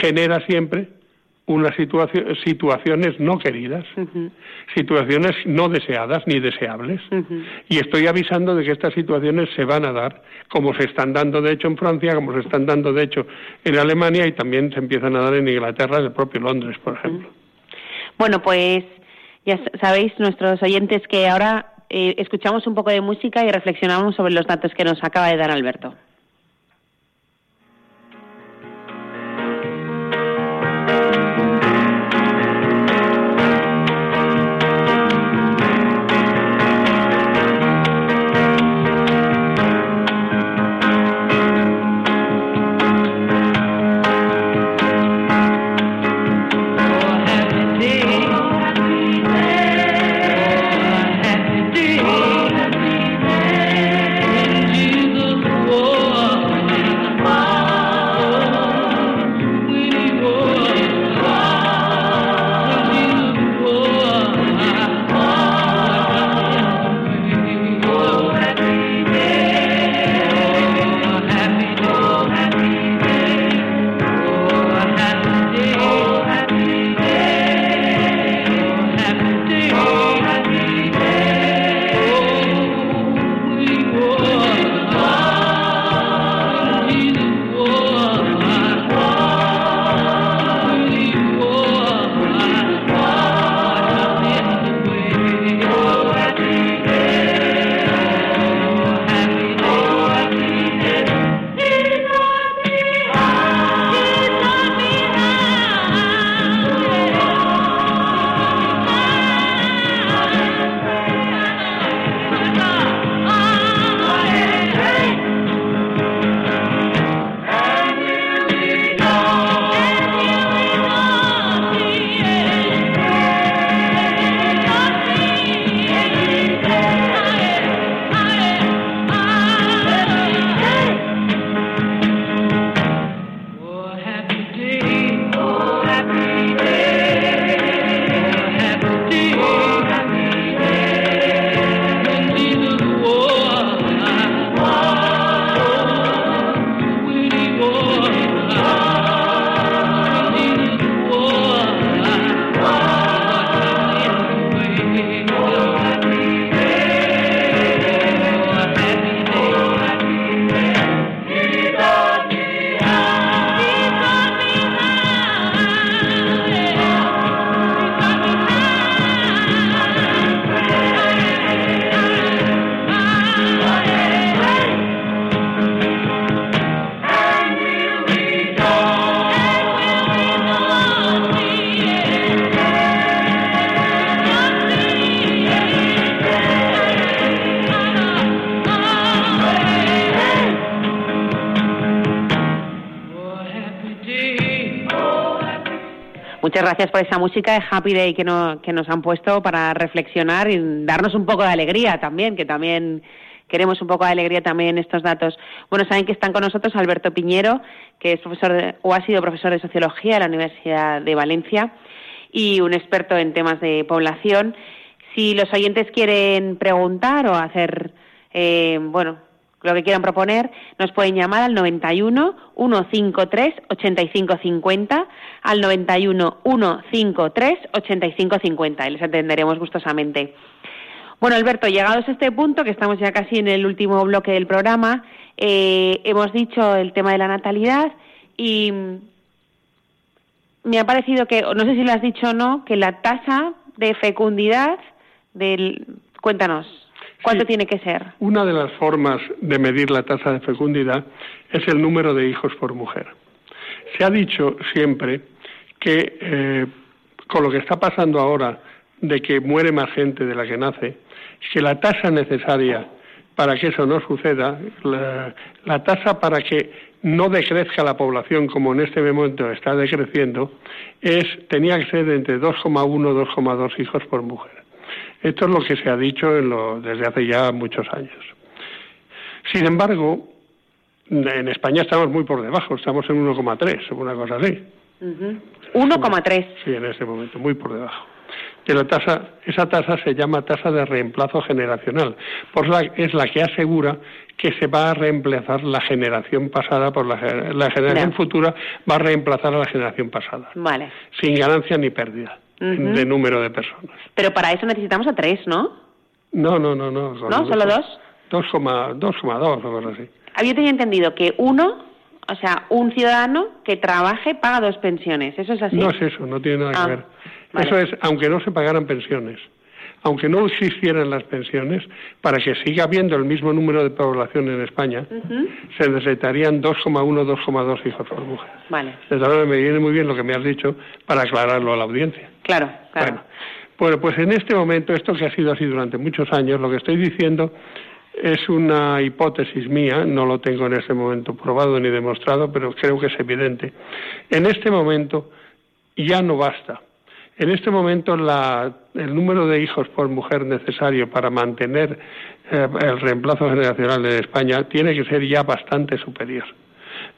genera siempre unas situaciones no queridas, situaciones no deseadas ni deseables. Y estoy avisando de que estas situaciones se van a dar, como se están dando de hecho en Francia, como se están dando de hecho en Alemania y también se empiezan a dar en Inglaterra, en el propio Londres, por ejemplo. Bueno, pues ya sabéis, nuestros oyentes, que ahora eh, escuchamos un poco de música y reflexionamos sobre los datos que nos acaba de dar Alberto. Gracias por esa música de Happy Day que, que nos han puesto para reflexionar y darnos un poco de alegría también, que también queremos un poco de alegría también en estos datos. Bueno, saben que están con nosotros Alberto Piñero, que es profesor o ha sido profesor de sociología en la Universidad de Valencia y un experto en temas de población. Si los oyentes quieren preguntar o hacer, eh, bueno, lo que quieran proponer, nos pueden llamar al 91 153 8550, al 91 153 8550 y les atenderemos gustosamente. Bueno, Alberto, llegados a este punto, que estamos ya casi en el último bloque del programa, eh, hemos dicho el tema de la natalidad y me ha parecido que, no sé si lo has dicho o no, que la tasa de fecundidad del... Cuéntanos. ¿Cuánto tiene que ser? Una de las formas de medir la tasa de fecundidad es el número de hijos por mujer. Se ha dicho siempre que eh, con lo que está pasando ahora de que muere más gente de la que nace, que la tasa necesaria para que eso no suceda, la, la tasa para que no decrezca la población como en este momento está decreciendo, es tenía que ser entre 2,1 y 2,2 hijos por mujer. Esto es lo que se ha dicho desde hace ya muchos años. Sin embargo, en España estamos muy por debajo, estamos en 1,3, una cosa así. 1,3. Sí, en este momento, muy por debajo. que la tasa, esa tasa se llama tasa de reemplazo generacional, la, es la que asegura que se va a reemplazar la generación pasada por la, generación futura va a reemplazar a la generación pasada, vale. sin ganancia ni pérdida de número de personas. Pero para eso necesitamos a tres, ¿no? No, no, no, no. ¿No? ¿Solo dos? 2,2 o algo así. Había tenido entendido que uno o sea, un ciudadano que trabaje paga dos pensiones. ¿Eso es así? No es eso, no tiene nada que ah, ver. Eso es, aunque no se pagaran pensiones, aunque no existieran las pensiones, para que siga habiendo el mismo número de población en España, se necesitarían 2,1, 2,2 hijos por mujer. Vale. Desde ahora me viene muy bien lo que me has dicho para aclararlo a la audiencia. Claro, claro. bueno, pues en este momento, esto que ha sido así durante muchos años, lo que estoy diciendo es una hipótesis mía, no lo tengo en este momento probado ni demostrado, pero creo que es evidente. En este momento ya no basta. En este momento el número de hijos por mujer necesario para mantener eh, el reemplazo generacional en España tiene que ser ya bastante superior.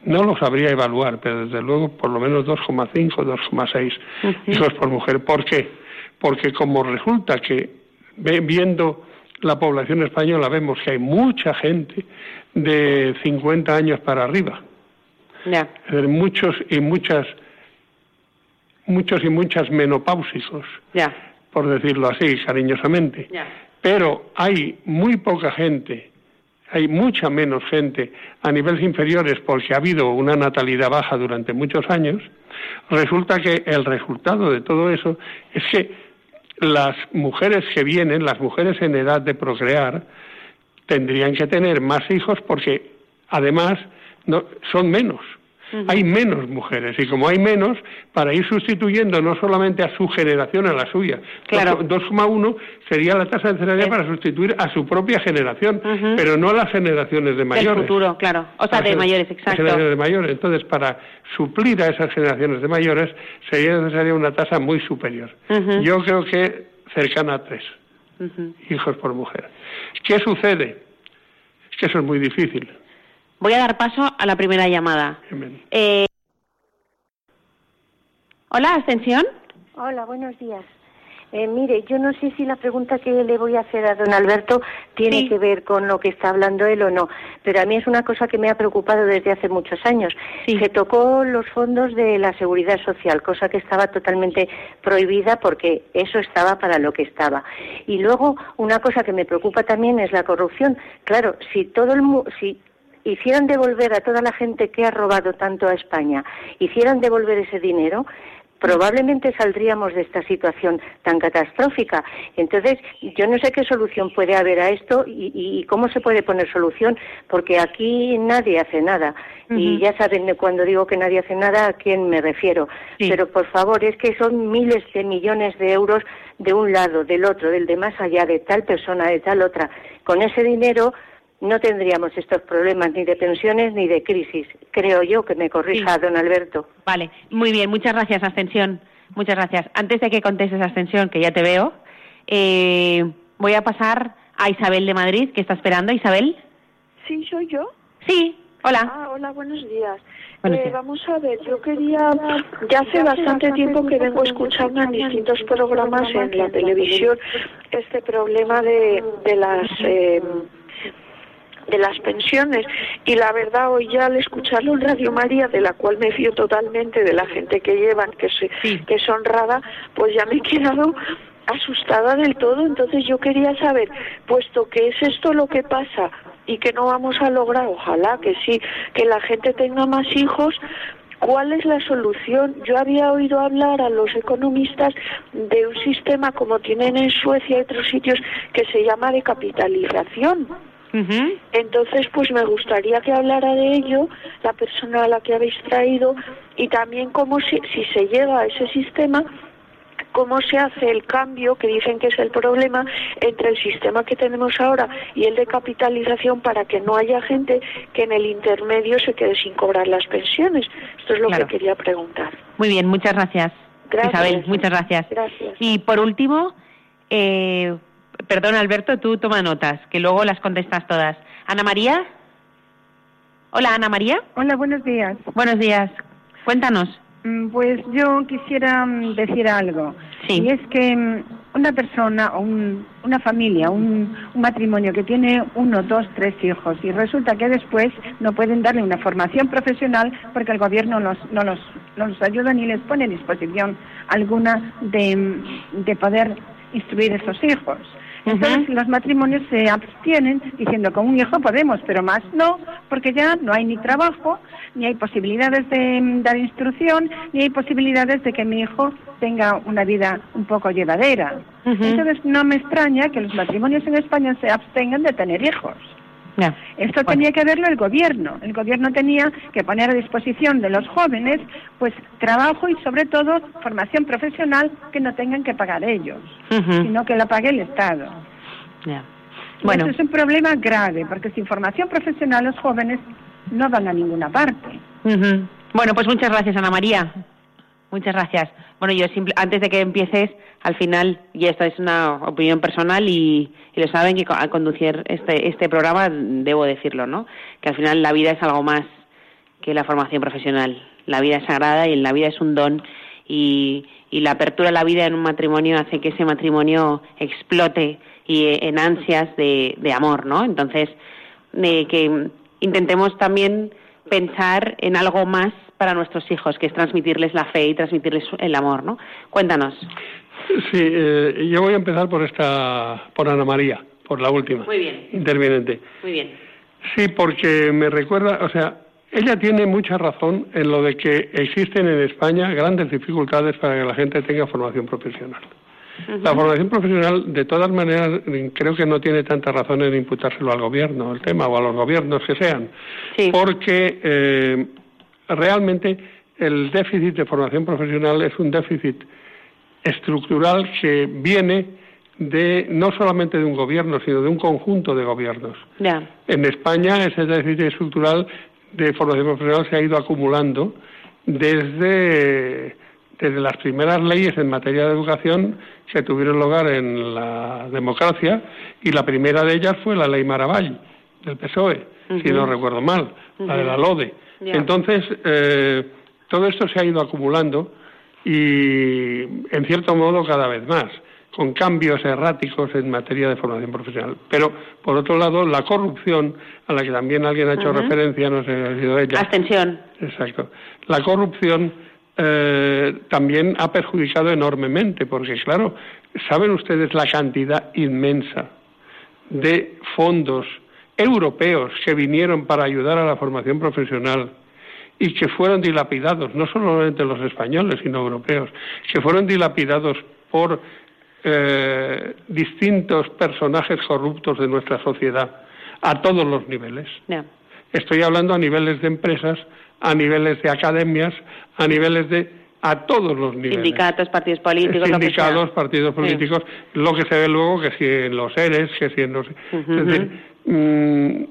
No lo sabría evaluar, pero desde luego por lo menos 2,5, 2,6 hijos por mujer. ¿Por qué? Porque como resulta que viendo la población española vemos que hay mucha gente de 50 años para arriba. muchos y muchas muchos y muchas menopáusicos, por decirlo así, cariñosamente. Pero hay muy poca gente, hay mucha menos gente a niveles inferiores porque ha habido una natalidad baja durante muchos años. Resulta que el resultado de todo eso es que las mujeres que vienen, las mujeres en edad de procrear, tendrían que tener más hijos porque además no, son menos. Hay menos mujeres y como hay menos, para ir sustituyendo no solamente a su generación, a la suya. Claro. 2,1 sería la tasa de cerealidad para sustituir a su propia generación, pero no a las generaciones de mayores. Del futuro, claro. O sea, de mayores, exacto. Generaciones de mayores. Entonces, para suplir a esas generaciones de mayores, sería necesaria una tasa muy superior. Yo creo que cercana a tres hijos por mujer. ¿Qué sucede? Es que eso es muy difícil. Voy a dar paso a la primera llamada. Eh... Hola, Ascensión. Hola, buenos días. Eh, mire, yo no sé si la pregunta que le voy a hacer a don Alberto tiene que ver con lo que está hablando él o no, pero a mí es una cosa que me ha preocupado desde hace muchos años. Se tocó los fondos de la seguridad social, cosa que estaba totalmente prohibida porque eso estaba para lo que estaba. Y luego, una cosa que me preocupa también es la corrupción. Claro, si todo el si hicieran devolver a toda la gente que ha robado tanto a España, hicieran devolver ese dinero, probablemente saldríamos de esta situación tan catastrófica. Entonces, yo no sé qué solución puede haber a esto y, cómo se puede poner solución, porque aquí nadie hace nada. Y ya saben, cuando digo que nadie hace nada, a quién me refiero. Pero, por favor, es que son miles de millones de euros de un lado, del otro, del de más allá, de tal persona, de tal otra. Con ese dinero no tendríamos estos problemas ni de pensiones ni de crisis. Creo yo que me corrija don Alberto. Vale, muy bien, muchas gracias, Ascensión. Muchas gracias. Antes de que contestes, Ascensión, que ya te veo, eh, voy a pasar a Isabel de Madrid, que está esperando. Isabel. Sí, soy yo. Sí, hola. Ah, hola, buenos días. Eh, vamos a ver, yo quería, ya hace bastante tiempo que vengo escuchando en distintos programas en la televisión este problema de, de las... Eh, de las pensiones. Y la verdad hoy ya al escucharlo en Radio María de la cual me fío totalmente de la gente que llevan que, que es honrada pues ya me he quedado asustada del todo. Entonces yo quería saber puesto que es esto lo que pasa y que no vamos a lograr ojalá que sí que la gente tenga más hijos ¿Cuál es la solución? Yo había oído hablar a los economistas de un sistema como tienen en Suecia y otros sitios que se llama de capitalización entonces, pues me gustaría que hablara de ello la persona a la que habéis traído y también cómo si, si se llega a ese sistema, cómo se hace el cambio, que dicen que es el problema, entre el sistema que tenemos ahora y el de capitalización para que no haya gente que en el intermedio se quede sin cobrar las pensiones. Esto es lo que quería preguntar. Muy bien, muchas gracias. Isabel, muchas gracias. Gracias. Y por último, eh, Perdón, Alberto, tú toma notas, que luego las contestas todas. Ana María. Hola, Ana María. Hola, buenos días. Buenos días. Cuéntanos. Mm, pues yo quisiera mm, decir algo. Sí. Y es que mm, una persona o una familia, un, matrimonio que tiene uno, dos, tres hijos y resulta que después no pueden darle una formación profesional porque el gobierno no los, los ayuda ni les pone a disposición alguna de, de poder instruir a esos hijos. Entonces los matrimonios se abstienen diciendo con un hijo podemos, pero más no, porque ya no hay ni trabajo, ni hay posibilidades de mm, dar instrucción, ni hay posibilidades de que mi hijo tenga una vida un poco llevadera. Entonces no me extraña que los matrimonios en España se abstengan de tener hijos. Esto tenía que verlo el gobierno. El gobierno tenía que poner a disposición de los jóvenes pues trabajo y sobre todo formación profesional que no tengan que pagar ellos, sino que la pague el Estado. Bueno, es un problema grave porque sin formación profesional los jóvenes no van a ninguna parte. Bueno, pues muchas gracias Ana María. Muchas gracias. Bueno, yo antes de que empieces, al final, y esto es una opinión personal y, lo saben que al conducir este, este programa debo decirlo, ¿no? Que al final la vida es algo más que la formación profesional. La vida es sagrada y la vida es un don y, la apertura a la vida en un matrimonio hace que ese matrimonio explote y en ansias de, amor, ¿no? Entonces, de que intentemos también pensar en algo más para nuestros hijos, que es transmitirles la fe y transmitirles el amor, ¿no? Cuéntanos. Sí, eh, yo voy a empezar por esta, por Ana María, por la última. Muy bien. Interviniente. Muy bien. Sí, porque me recuerda, o sea, ella tiene mucha razón en lo de que existen en España grandes dificultades para que la gente tenga formación profesional. La formación profesional, de todas maneras, creo que no tiene tanta razón en imputárselo al gobierno, el tema, o a los gobiernos que sean, porque eh, realmente el déficit de formación profesional es un déficit estructural que viene de no solamente de un gobierno, sino de un conjunto de gobiernos. En España ese déficit estructural de formación profesional se ha ido acumulando desde, desde las primeras leyes en materia de educación que tuvieron lugar en la democracia y la primera de ellas fue la ley Maravall del PSOE, si no recuerdo mal, la de la LODE. Entonces, eh, todo esto se ha ido acumulando y, en cierto modo, cada vez más, con cambios erráticos en materia de formación profesional. Pero, por otro lado, la corrupción, a la que también alguien ha hecho referencia, no sé si ha sido ella. Abstención. Exacto. La corrupción eh, también ha perjudicado enormemente, porque, claro, ¿saben ustedes la cantidad inmensa de fondos europeos que vinieron para ayudar a la formación profesional y que fueron dilapidados, no solamente los españoles, sino europeos, que fueron dilapidados por eh, distintos personajes corruptos de nuestra sociedad a todos los niveles. Estoy hablando a niveles de empresas, a niveles de academias, a niveles de a todos los niveles. Sindicatos, partidos políticos. Sindicatos, partidos políticos, lo que se ve luego que si en los ERES, que si en los... Es decir, mm,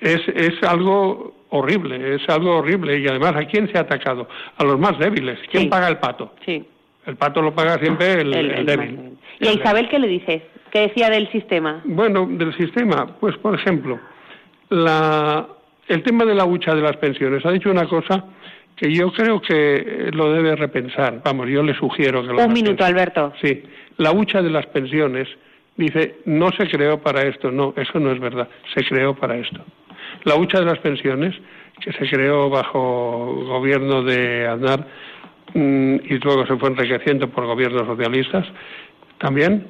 es, es algo horrible, es algo horrible. Y además, ¿a quién se ha atacado? A los más débiles. ¿Quién paga el pato? Sí. El pato lo paga siempre el, débil. ¿Y a Isabel qué le dices? ¿Qué decía del sistema? Bueno, del sistema, pues por ejemplo, la, el tema de la hucha de las pensiones. Ha dicho una cosa que yo creo que lo debe repensar. Vamos, yo le sugiero que lo Un minuto, Alberto. Sí, la hucha de las pensiones dice no se creó para esto. No, eso no es verdad. Se creó para esto. La hucha de las pensiones, que se creó bajo gobierno de Aznar mm, y luego se fue enriqueciendo por gobiernos socialistas también,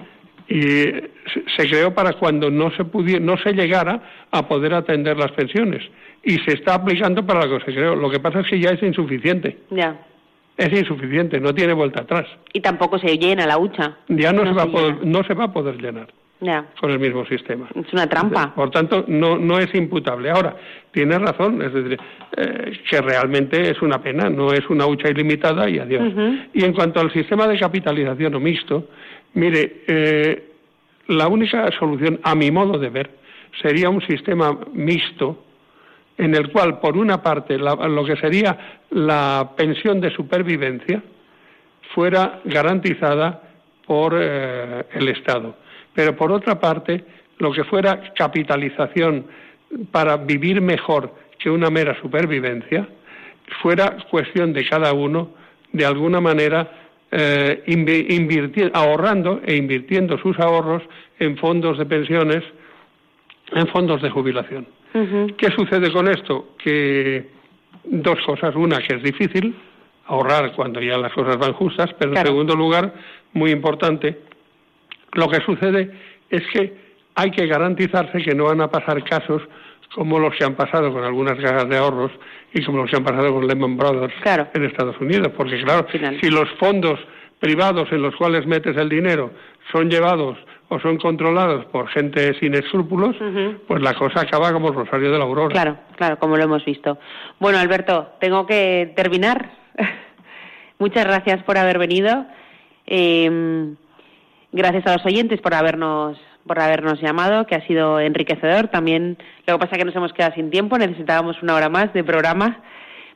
y se creó para cuando no se pudiera, no se llegara a poder atender las pensiones y se está aplicando para lo que se creó. Lo que pasa es que ya es insuficiente. Ya. Es insuficiente, no tiene vuelta atrás. Y tampoco se llena la hucha. Ya no, se, va a poder, no se va a poder llenar. Ya. con el mismo sistema. Es una trampa. Por tanto, no, no es imputable. Ahora, tiene razón, es decir, eh, que realmente es una pena, no es una hucha ilimitada y adiós. Y en cuanto al sistema de capitalización o mixto, mire, eh, la única solución, a mi modo de ver, sería un sistema mixto en el cual, por una parte, lo que sería la pensión de supervivencia fuera garantizada por eh, el Estado. Pero, por otra parte, lo que fuera capitalización para vivir mejor que una mera supervivencia, fuera cuestión de cada uno, de alguna manera, eh, ahorrando e invirtiendo sus ahorros en fondos de pensiones, en fondos de jubilación. ¿Qué sucede con esto? Que dos cosas. Una, que es difícil ahorrar cuando ya las cosas van justas, pero en segundo lugar, muy importante, lo que sucede es que hay que garantizarse que no van a pasar casos como los que han pasado con algunas cajas de ahorros y como los que han pasado con Lehman Brothers en Estados Unidos, porque claro, si los fondos privados en los cuales metes el dinero son llevados o son controlados por gente sin escrúpulos, pues la cosa acaba como el Rosario de la Aurora. Claro, claro, como lo hemos visto. Bueno, Alberto, tengo que terminar. [laughs] Muchas gracias por haber venido. Em, gracias a los oyentes por habernos por habernos llamado, que ha sido enriquecedor. También lo que pasa es que nos hemos quedado sin tiempo, necesitábamos una hora más de programa.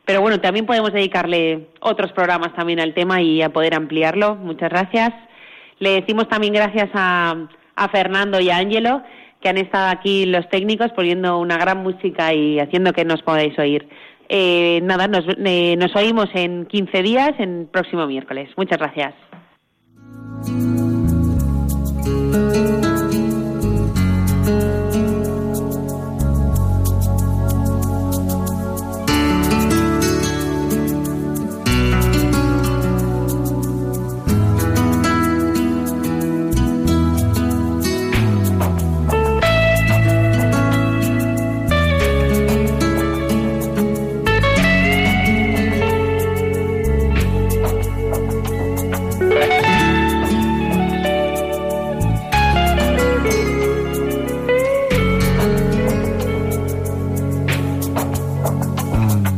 Pero bueno, también podemos dedicarle otros programas también al tema y a poder ampliarlo. Muchas gracias. Le decimos también gracias a, Fernando y a Ángelo, que han estado aquí los técnicos poniendo una gran música y haciendo que nos podáis oír. Eh, nada, nos, eh, nos oímos en 15 días, en próximo miércoles. Muchas gracias.